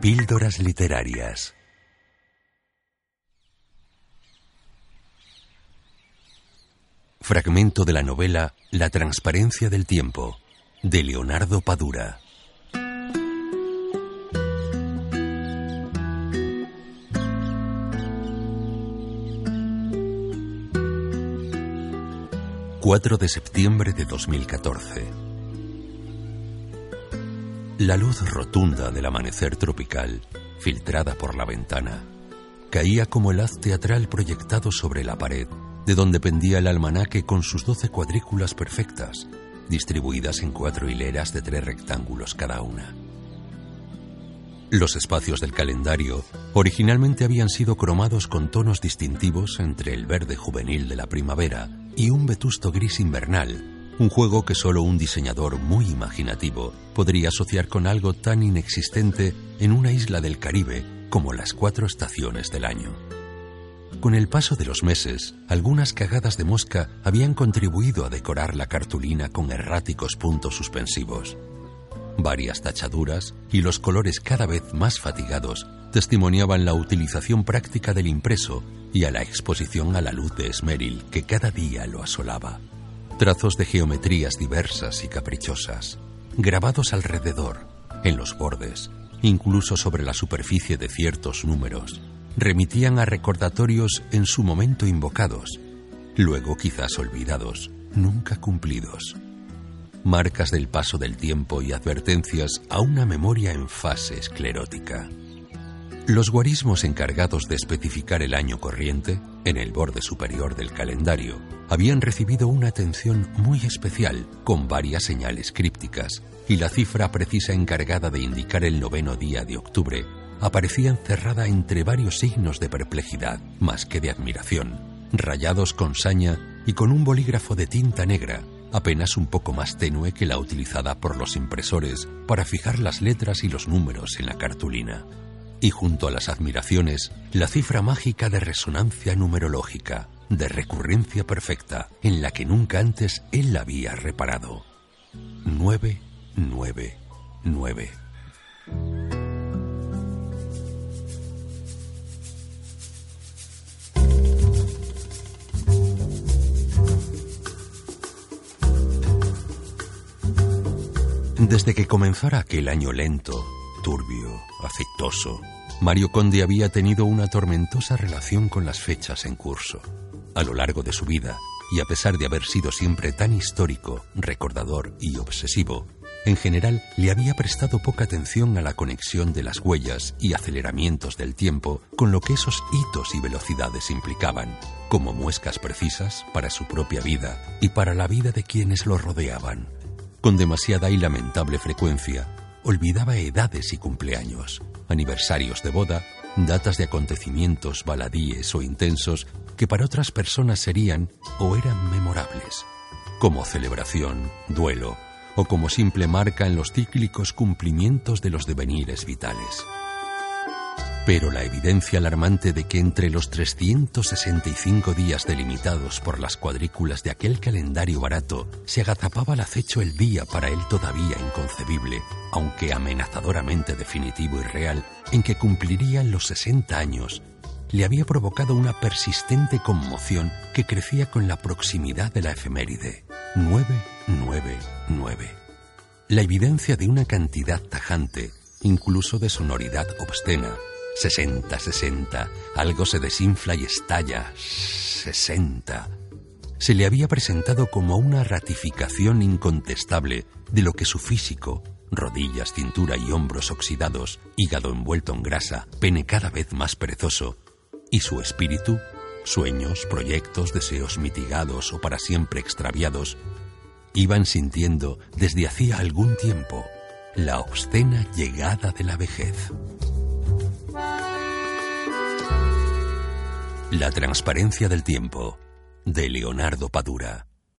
Píldoras Literarias. Fragmento de la novela La transparencia del tiempo, de Leonardo Padura. ...4 de septiembre de 2014 la luz rotunda del amanecer tropical, filtrada por la ventana, caía como el haz teatral proyectado sobre la pared, de donde pendía el almanaque con sus doce cuadrículas perfectas, distribuidas en cuatro hileras de tres rectángulos cada una. Los espacios del calendario originalmente habían sido cromados con tonos distintivos entre el verde juvenil de la primavera y un vetusto gris invernal un juego que solo un diseñador muy imaginativo podría asociar con algo tan inexistente en una isla del Caribe como las cuatro estaciones del año. Con el paso de los meses, algunas cagadas de mosca habían contribuido a decorar la cartulina con erráticos puntos suspensivos. Varias tachaduras y los colores cada vez más fatigados testimoniaban la utilización práctica del impreso y a la exposición a la luz de esmeril que cada día lo asolaba trazos de geometrías diversas y caprichosas, grabados alrededor, en los bordes, incluso sobre la superficie de ciertos números, remitían a recordatorios en su momento invocados, luego quizás olvidados, nunca cumplidos. Marcas del paso del tiempo y advertencias a una memoria en fase esclerótica. Los guarismos encargados de especificar el año corriente, en el borde superior del calendario, habían recibido una atención muy especial, con varias señales crípticas, y la cifra precisa encargada de indicar el noveno día de octubre aparecía encerrada entre varios signos de perplejidad, más que de admiración, rayados con saña y con un bolígrafo de tinta negra, apenas un poco más tenue que la utilizada por los impresores para fijar las letras y los números en la cartulina. Y junto a las admiraciones, la cifra mágica de resonancia numerológica, de recurrencia perfecta, en la que nunca antes él la había reparado. 999. Desde que comenzara aquel año lento, turbio, afectoso, Mario Conde había tenido una tormentosa relación con las fechas en curso. A lo largo de su vida, y a pesar de haber sido siempre tan histórico, recordador y obsesivo, en general le había prestado poca atención a la conexión de las huellas y aceleramientos del tiempo con lo que esos hitos y velocidades implicaban, como muescas precisas para su propia vida y para la vida de quienes lo rodeaban. Con demasiada y lamentable frecuencia, olvidaba edades y cumpleaños, aniversarios de boda, datas de acontecimientos baladíes o intensos que para otras personas serían o eran memorables, como celebración, duelo o como simple marca en los cíclicos cumplimientos de los devenires vitales. Pero la evidencia alarmante de que entre los 365 días delimitados por las cuadrículas de aquel calendario barato se agazapaba al acecho el día para él todavía inconcebible, aunque amenazadoramente definitivo y real, en que cumplirían los 60 años, le había provocado una persistente conmoción que crecía con la proximidad de la efeméride. 999. La evidencia de una cantidad tajante, incluso de sonoridad obscena, 60, 60. Algo se desinfla y estalla. 60. Se le había presentado como una ratificación incontestable de lo que su físico, rodillas, cintura y hombros oxidados, hígado envuelto en grasa, pene cada vez más perezoso, y su espíritu, sueños, proyectos, deseos mitigados o para siempre extraviados, iban sintiendo desde hacía algún tiempo la obscena llegada de la vejez. La transparencia del tiempo, de Leonardo Padura.